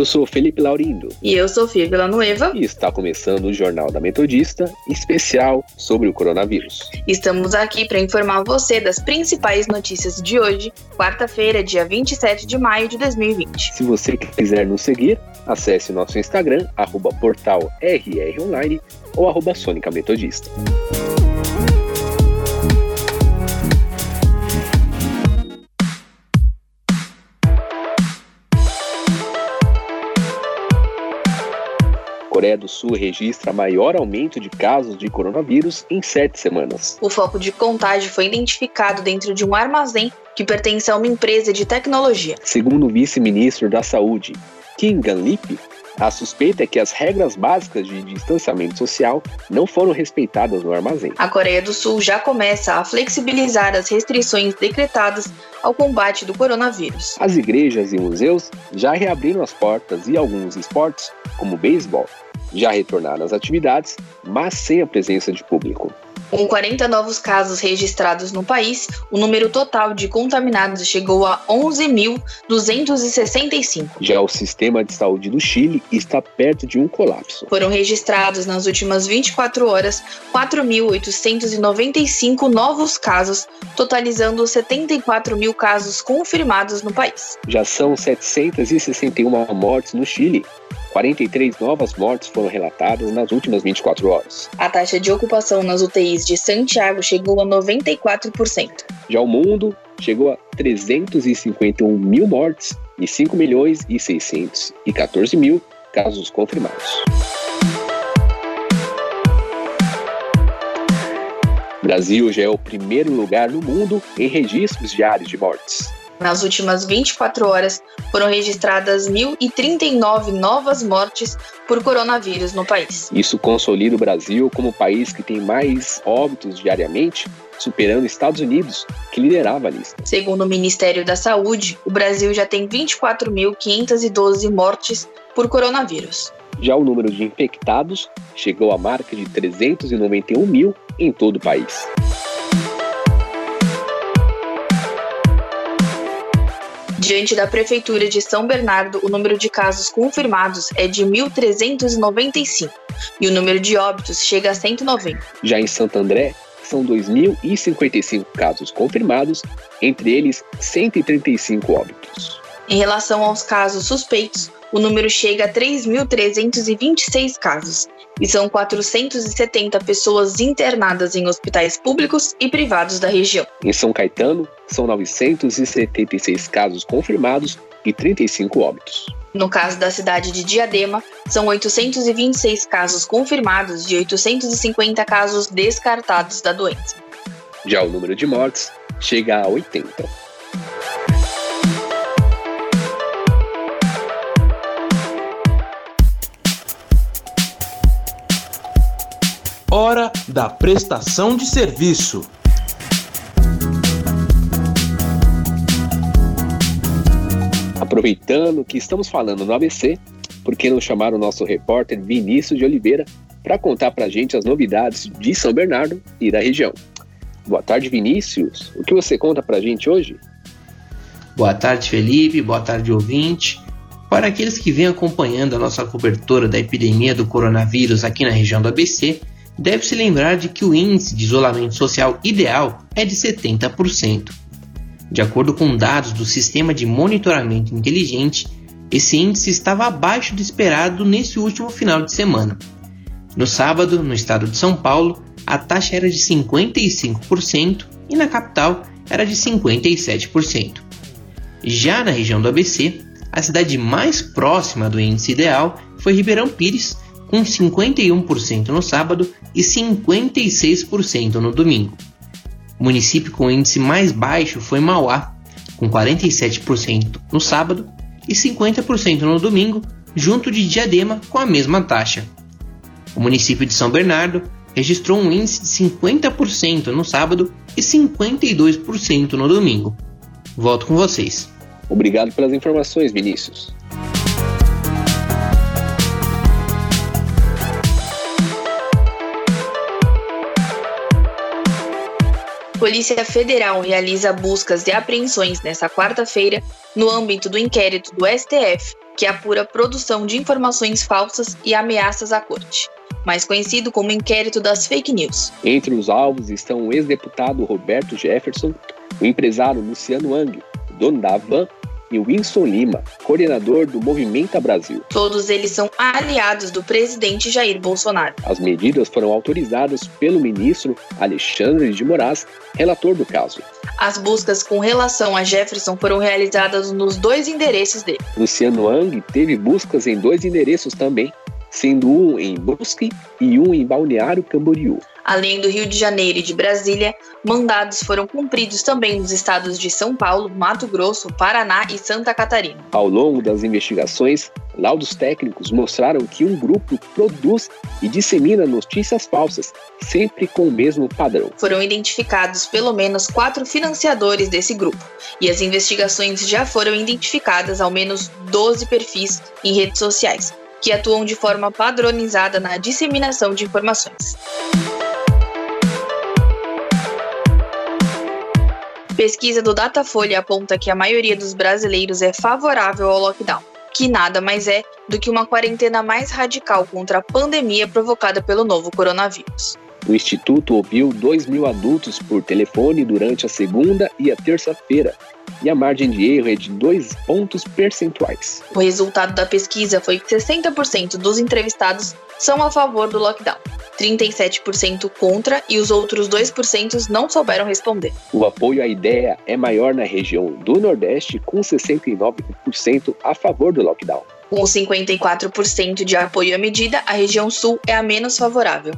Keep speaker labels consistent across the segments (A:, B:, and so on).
A: Eu sou Felipe Laurindo.
B: E eu sou Fia Villanueva.
A: E está começando o Jornal da Metodista, especial sobre o coronavírus.
B: Estamos aqui para informar você das principais notícias de hoje, quarta-feira, dia 27 de maio de 2020.
A: Se você quiser nos seguir, acesse nosso Instagram, arroba portal rronline ou arroba Sônica Metodista. Coreia do Sul registra maior aumento de casos de coronavírus em sete semanas.
B: O foco de contágio foi identificado dentro de um armazém que pertence a uma empresa de tecnologia.
A: Segundo o vice-ministro da Saúde, Kim Gan-lip, a suspeita é que as regras básicas de distanciamento social não foram respeitadas no armazém.
B: A Coreia do Sul já começa a flexibilizar as restrições decretadas ao combate do coronavírus.
A: As igrejas e museus já reabriram as portas e alguns esportes, como beisebol, já retornaram às atividades, mas sem a presença de público.
B: Com 40 novos casos registrados no país, o número total de contaminados chegou a 11.265.
A: Já o sistema de saúde do Chile está perto de um colapso.
B: Foram registrados nas últimas 24 horas 4.895 novos casos, totalizando 74 mil casos confirmados no país.
A: Já são 761 mortes no Chile, 43 novas mortes foram relatadas nas últimas 24 horas.
B: A taxa de ocupação nas UTIs de Santiago chegou a 94%.
A: Já o mundo chegou a 351 mil mortes e 5 milhões e 614 mil casos confirmados. Brasil já é o primeiro lugar no mundo em registros diários de mortes.
B: Nas últimas 24 horas, foram registradas 1.039 novas mortes por coronavírus no país.
A: Isso consolida o Brasil como o país que tem mais óbitos diariamente, superando Estados Unidos, que liderava a lista.
B: Segundo o Ministério da Saúde, o Brasil já tem 24.512 mortes por coronavírus.
A: Já o número de infectados chegou à marca de 391 mil em todo o país.
B: Diante da Prefeitura de São Bernardo, o número de casos confirmados é de 1.395 e o número de óbitos chega a 190.
A: Já em Santo André, são 2.055 casos confirmados, entre eles 135 óbitos.
B: Em relação aos casos suspeitos, o número chega a 3.326 casos e são 470 pessoas internadas em hospitais públicos e privados da região.
A: Em São Caetano, são 976 casos confirmados e 35 óbitos.
B: No caso da cidade de Diadema, são 826 casos confirmados e 850 casos descartados da doença.
A: Já o número de mortes chega a 80.
C: Hora da prestação de serviço.
A: Aproveitando que estamos falando no ABC, por que não chamar o nosso repórter Vinícius de Oliveira para contar para a gente as novidades de São Bernardo e da região? Boa tarde, Vinícius. O que você conta para a gente hoje?
D: Boa tarde, Felipe. Boa tarde, ouvinte. Para aqueles que vêm acompanhando a nossa cobertura da epidemia do coronavírus aqui na região do ABC, deve-se lembrar de que o índice de isolamento social ideal é de 70%. De acordo com dados do Sistema de Monitoramento Inteligente, esse índice estava abaixo do esperado nesse último final de semana. No sábado, no estado de São Paulo, a taxa era de 55% e na capital era de 57%. Já na região do ABC, a cidade mais próxima do índice ideal foi Ribeirão Pires, com 51% no sábado e 56% no domingo. O município com índice mais baixo foi Mauá, com 47% no sábado e 50% no domingo, junto de Diadema com a mesma taxa. O município de São Bernardo registrou um índice de 50% no sábado e 52% no domingo. Volto com vocês.
A: Obrigado pelas informações, Vinícius.
B: Polícia Federal realiza buscas e apreensões nesta quarta-feira no âmbito do inquérito do STF, que apura produção de informações falsas e ameaças à corte, mais conhecido como inquérito das fake news.
A: Entre os alvos estão o ex-deputado Roberto Jefferson, o empresário Luciano Ang, dono da Avan e Winston Lima, coordenador do Movimento Brasil.
B: Todos eles são aliados do presidente Jair Bolsonaro.
A: As medidas foram autorizadas pelo ministro Alexandre de Moraes, relator do caso.
B: As buscas com relação a Jefferson foram realizadas nos dois endereços dele.
A: Luciano Ang teve buscas em dois endereços também, sendo um em Brusque e um em Balneário Camboriú.
B: Além do Rio de Janeiro e de Brasília, mandados foram cumpridos também nos estados de São Paulo, Mato Grosso, Paraná e Santa Catarina.
A: Ao longo das investigações, laudos técnicos mostraram que um grupo produz e dissemina notícias falsas, sempre com o mesmo padrão.
B: Foram identificados pelo menos quatro financiadores desse grupo, e as investigações já foram identificadas ao menos 12 perfis em redes sociais, que atuam de forma padronizada na disseminação de informações. Pesquisa do Datafolha aponta que a maioria dos brasileiros é favorável ao lockdown, que nada mais é do que uma quarentena mais radical contra a pandemia provocada pelo novo coronavírus.
A: O Instituto ouviu 2 mil adultos por telefone durante a segunda e a terça-feira, e a margem de erro é de 2 pontos percentuais.
B: O resultado da pesquisa foi que 60% dos entrevistados são a favor do lockdown, 37% contra e os outros 2% não souberam responder.
A: O apoio à ideia é maior na região do Nordeste, com 69% a favor do lockdown.
B: Com 54% de apoio à medida, a região Sul é a menos favorável.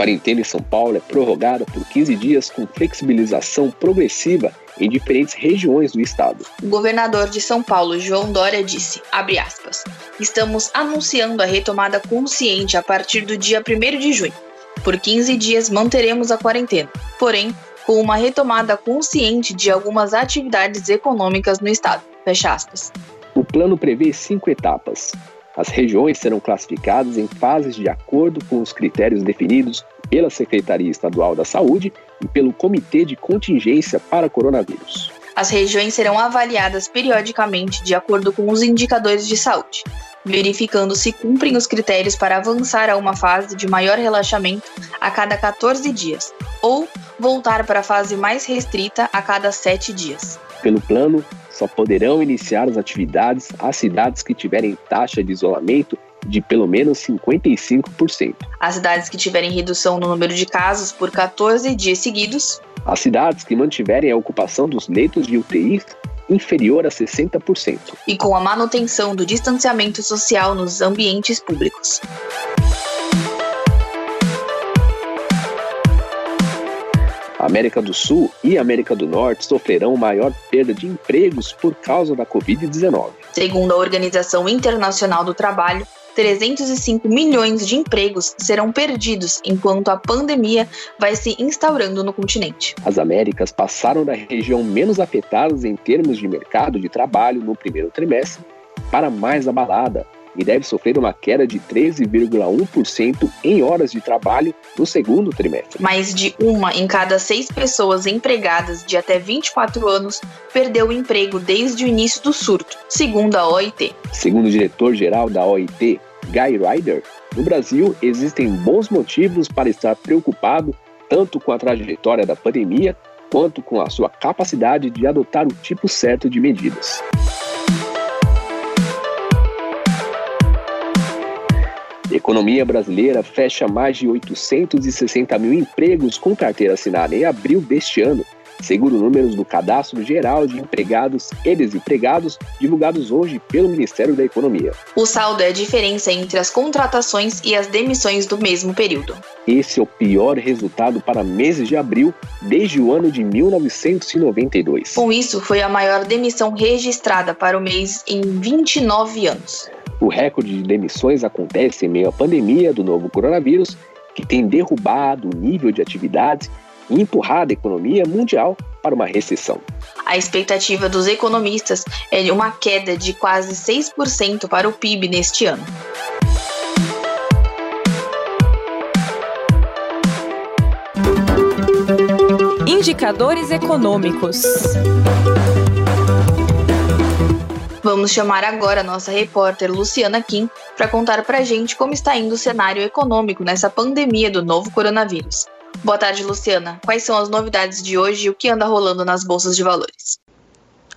A: Quarentena em São Paulo é prorrogada por 15 dias com flexibilização progressiva em diferentes regiões do estado.
B: O governador de São Paulo, João Dória, disse, aspas, estamos anunciando a retomada consciente a partir do dia 1 de junho. Por 15 dias manteremos a quarentena, porém, com uma retomada consciente de algumas atividades econômicas no estado. Fecha aspas.
A: O plano prevê cinco etapas. As regiões serão classificadas em fases de acordo com os critérios definidos pela Secretaria Estadual da Saúde e pelo Comitê de Contingência para Coronavírus.
B: As regiões serão avaliadas periodicamente de acordo com os indicadores de saúde, verificando se cumprem os critérios para avançar a uma fase de maior relaxamento a cada 14 dias, ou voltar para a fase mais restrita a cada 7 dias.
A: Pelo plano, só poderão iniciar as atividades as cidades que tiverem taxa de isolamento de pelo menos 55%.
B: As cidades que tiverem redução no número de casos por 14 dias seguidos.
A: As cidades que mantiverem a ocupação dos leitos de UTI inferior a 60%.
B: E com a manutenção do distanciamento social nos ambientes públicos.
A: A América do Sul e a América do Norte sofrerão maior perda de empregos por causa da Covid-19.
B: Segundo a Organização Internacional do Trabalho, 305 milhões de empregos serão perdidos enquanto a pandemia vai se instaurando no continente.
A: As Américas passaram da região menos afetada em termos de mercado de trabalho no primeiro trimestre para mais abalada, e deve sofrer uma queda de 13,1% em horas de trabalho no segundo trimestre.
B: Mais de uma em cada seis pessoas empregadas de até 24 anos perdeu o emprego desde o início do surto, segundo a OIT.
A: Segundo o diretor-geral da OIT, Guy Ryder, no Brasil existem bons motivos para estar preocupado tanto com a trajetória da pandemia quanto com a sua capacidade de adotar o tipo certo de medidas. Economia brasileira fecha mais de 860 mil empregos com carteira assinada em abril deste ano, segundo números do Cadastro Geral de Empregados e Desempregados, divulgados hoje pelo Ministério da Economia.
B: O saldo é a diferença entre as contratações e as demissões do mesmo período.
A: Esse é o pior resultado para meses de abril desde o ano de 1992.
B: Com isso, foi a maior demissão registrada para o mês em 29 anos.
A: O recorde de demissões acontece em meio à pandemia do novo coronavírus, que tem derrubado o nível de atividades e empurrado a economia mundial para uma recessão.
B: A expectativa dos economistas é de uma queda de quase 6% para o PIB neste ano.
E: Indicadores econômicos.
B: Vamos chamar agora a nossa repórter Luciana Kim para contar para gente como está indo o cenário econômico nessa pandemia do novo coronavírus. Boa tarde, Luciana. Quais são as novidades de hoje e o que anda rolando nas bolsas de valores?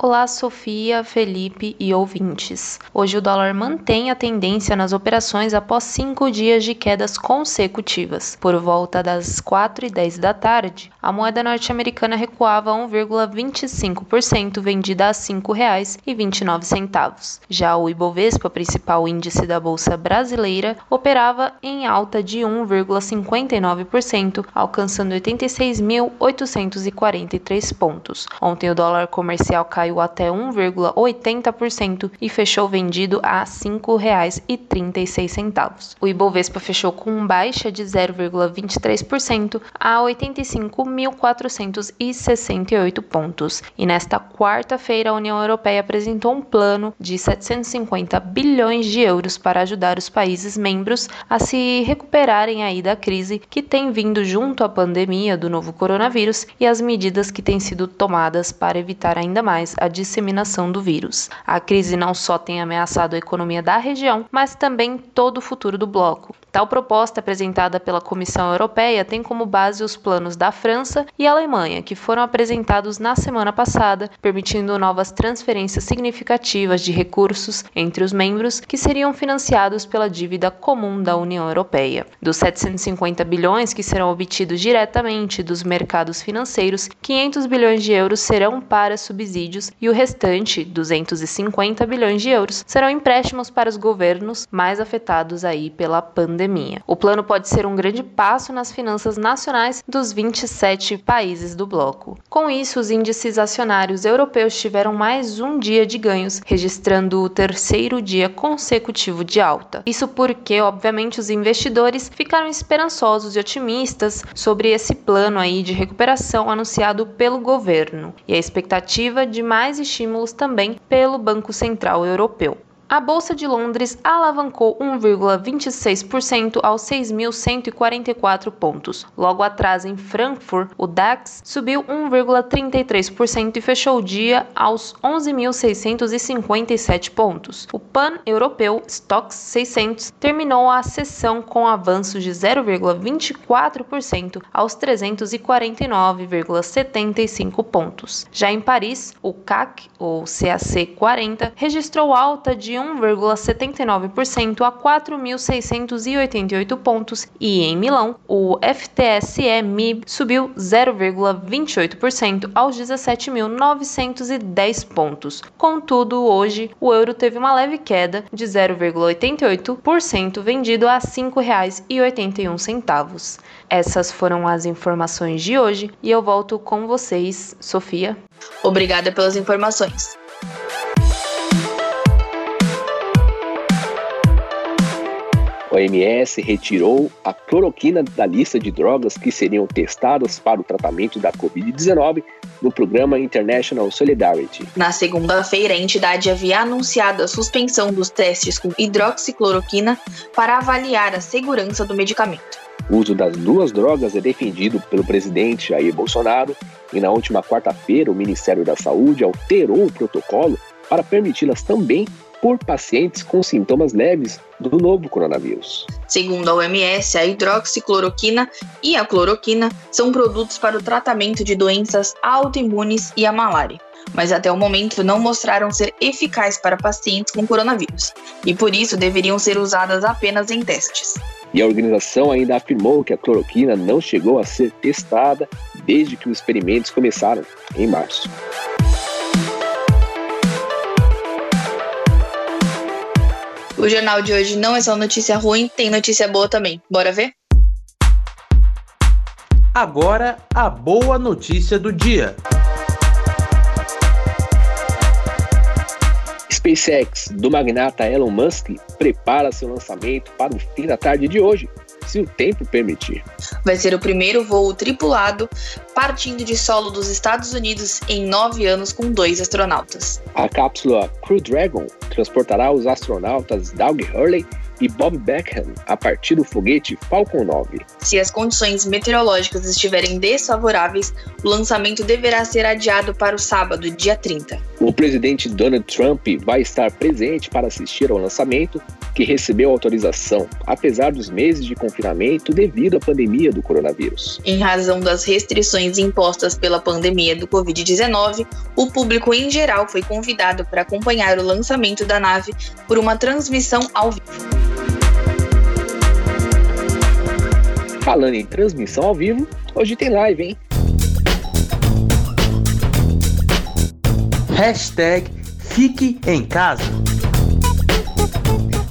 F: Olá, Sofia, Felipe e ouvintes. Hoje o dólar mantém a tendência nas operações após cinco dias de quedas consecutivas. Por volta das 4 e 10 da tarde, a moeda norte-americana recuava 1,25%, vendida a R$ 5,29. Já o Ibovespa, principal índice da Bolsa Brasileira, operava em alta de 1,59%, alcançando 86.843 pontos. Ontem o dólar comercial caiu caiu até 1,80% e fechou vendido a R$ 5,36. O Ibovespa fechou com baixa de 0,23% a 85.468 pontos. E nesta quarta-feira, a União Europeia apresentou um plano de 750 bilhões de euros para ajudar os países membros a se recuperarem aí da crise que tem vindo junto à pandemia do novo coronavírus e as medidas que têm sido tomadas para evitar ainda mais a disseminação do vírus. A crise não só tem ameaçado a economia da região, mas também todo o futuro do bloco. Tal proposta apresentada pela Comissão Europeia tem como base os planos da França e Alemanha, que foram apresentados na semana passada, permitindo novas transferências significativas de recursos entre os membros que seriam financiados pela dívida comum da União Europeia. Dos 750 bilhões que serão obtidos diretamente dos mercados financeiros, 500 bilhões de euros serão para subsídios e o restante, 250 bilhões de euros, serão empréstimos para os governos mais afetados aí pela pandemia pandemia. O plano pode ser um grande passo nas finanças nacionais dos 27 países do bloco. Com isso, os índices acionários europeus tiveram mais um dia de ganhos, registrando o terceiro dia consecutivo de alta. Isso porque, obviamente, os investidores ficaram esperançosos e otimistas sobre esse plano aí de recuperação anunciado pelo governo e a expectativa de mais estímulos também pelo Banco Central Europeu. A Bolsa de Londres alavancou 1,26% aos 6.144 pontos. Logo atrás, em Frankfurt, o DAX subiu 1,33% e fechou o dia aos 11.657 pontos. O pan-europeu Stoxx 600 terminou a sessão com avanço de 0,24% aos 349,75 pontos. Já em Paris, o CAC, ou CAC 40, registrou alta de 1,79% a 4.688 pontos e em Milão, o FTSE MIB subiu 0,28% aos 17.910 pontos. Contudo, hoje o euro teve uma leve queda de 0,88%, vendido a R$ 5,81. Essas foram as informações de hoje e eu volto com vocês, Sofia.
B: Obrigada pelas informações.
A: OMS retirou a cloroquina da lista de drogas que seriam testadas para o tratamento da Covid-19 no programa International Solidarity.
B: Na segunda-feira, a entidade havia anunciado a suspensão dos testes com hidroxicloroquina para avaliar a segurança do medicamento.
A: O uso das duas drogas é defendido pelo presidente Jair Bolsonaro e na última quarta-feira o Ministério da Saúde alterou o protocolo para permiti-las também por pacientes com sintomas leves do novo coronavírus.
B: Segundo a OMS, a hidroxicloroquina e a cloroquina são produtos para o tratamento de doenças autoimunes e a malária, mas até o momento não mostraram ser eficazes para pacientes com coronavírus e por isso deveriam ser usadas apenas em testes.
A: E a organização ainda afirmou que a cloroquina não chegou a ser testada desde que os experimentos começaram, em março.
B: O jornal de hoje não é só notícia ruim, tem notícia boa também. Bora ver?
C: Agora, a boa notícia do dia.
A: SpaceX do magnata Elon Musk prepara seu lançamento para o fim da tarde de hoje, se o tempo permitir.
B: Vai ser o primeiro voo tripulado partindo de solo dos Estados Unidos em nove anos com dois astronautas.
A: A cápsula Crew Dragon transportará os astronautas Doug Hurley e Bob Beckham a partir do foguete Falcon 9.
B: Se as condições meteorológicas estiverem desfavoráveis, o lançamento deverá ser adiado para o sábado, dia 30.
A: O presidente Donald Trump vai estar presente para assistir ao lançamento, que recebeu autorização, apesar dos meses de confinamento devido à pandemia do coronavírus.
B: Em razão das restrições impostas pela pandemia do Covid-19, o público em geral foi convidado para acompanhar o lançamento da nave por uma transmissão ao vivo.
A: Falando em transmissão ao vivo, hoje tem live, hein?
C: Hashtag Fique em Casa.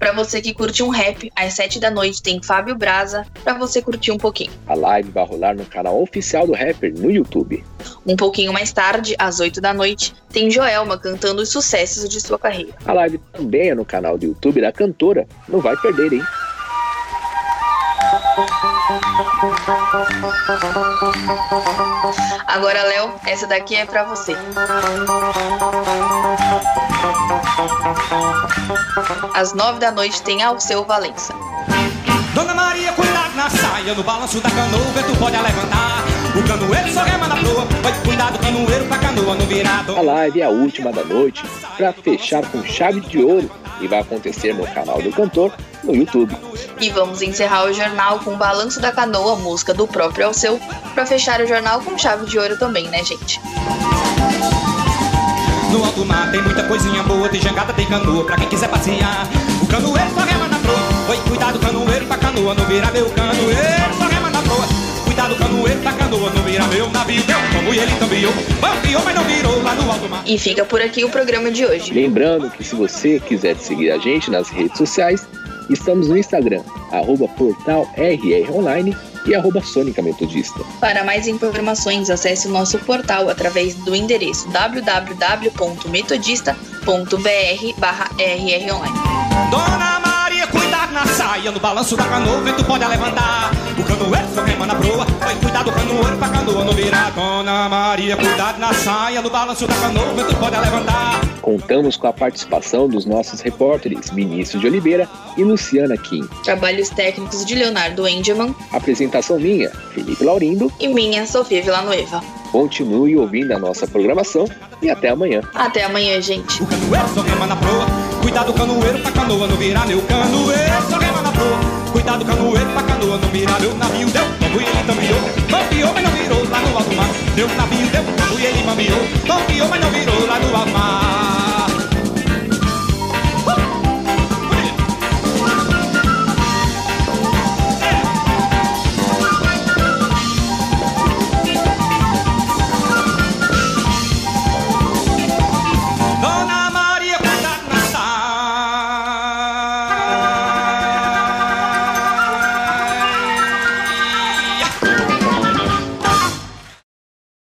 B: Para você que curte um rap, às 7 da noite tem Fábio Braza para você curtir um pouquinho.
A: A live vai rolar no canal oficial do rapper no YouTube.
B: Um pouquinho mais tarde, às 8 da noite, tem Joelma cantando os sucessos de sua carreira.
A: A live também é no canal do YouTube da cantora. Não vai perder, hein?
B: Agora, Léo, essa daqui é para você. Às nove da noite tem Alceu Valença.
G: Dona Maria, cuidado na saia, no balanço da canoa, o vento pode levantar. O canoeiro só rema na proa, vai cuidado canoeiro pra canoa não virar.
A: A live é a última da noite para fechar com chave de ouro e vai acontecer no canal do cantor no YouTube.
B: E vamos encerrar o jornal com o Balanço da Canoa, música do próprio Alceu, para fechar o jornal com chave de ouro também, né, gente?
G: No alto mar tem muita coisinha boa, tem jangada, tem canoa pra quem quiser passear. O canoeiro só rema na proa, oi, cuidado canoeiro pra canoa não virar meu canoeiro só rema na proa. Cuidado canoeiro pra canoa não virar meu navio, deu como ele tambiou, bambiou, mas não virou lá no alto mar.
B: E fica por aqui o programa de hoje.
A: Lembrando que se você quiser seguir a gente nas redes sociais, estamos no Instagram, arroba portal RR Online e arroba Sônica Metodista.
B: Para mais informações, acesse o nosso portal através do endereço www.metodista.br barra rronline.
G: Dona Maria, cuidado na saia, no balanço da canoa, vento pode levantar. O canoeiro só rema na proa, vai cuidado canoeiro pra canoa não virar. Dona Maria, cuidado na saia, no balanço da canoa, o vento pode levantar.
A: Contamos com a participação dos nossos repórteres Vinícius de Oliveira e Luciana Kim.
B: Trabalhos técnicos de Leonardo Engelman.
A: Apresentação minha, Felipe Laurindo.
B: E minha, Sofia Villanueva.
A: Continue ouvindo a nossa programação e até amanhã.
B: Até amanhã, gente.
G: O canoeiro só rema na proa, cuidado canoeiro pra canoa não virar meu canoeiro só rema na proa. Cuidado canoeiro pra canoa não virar meu navio,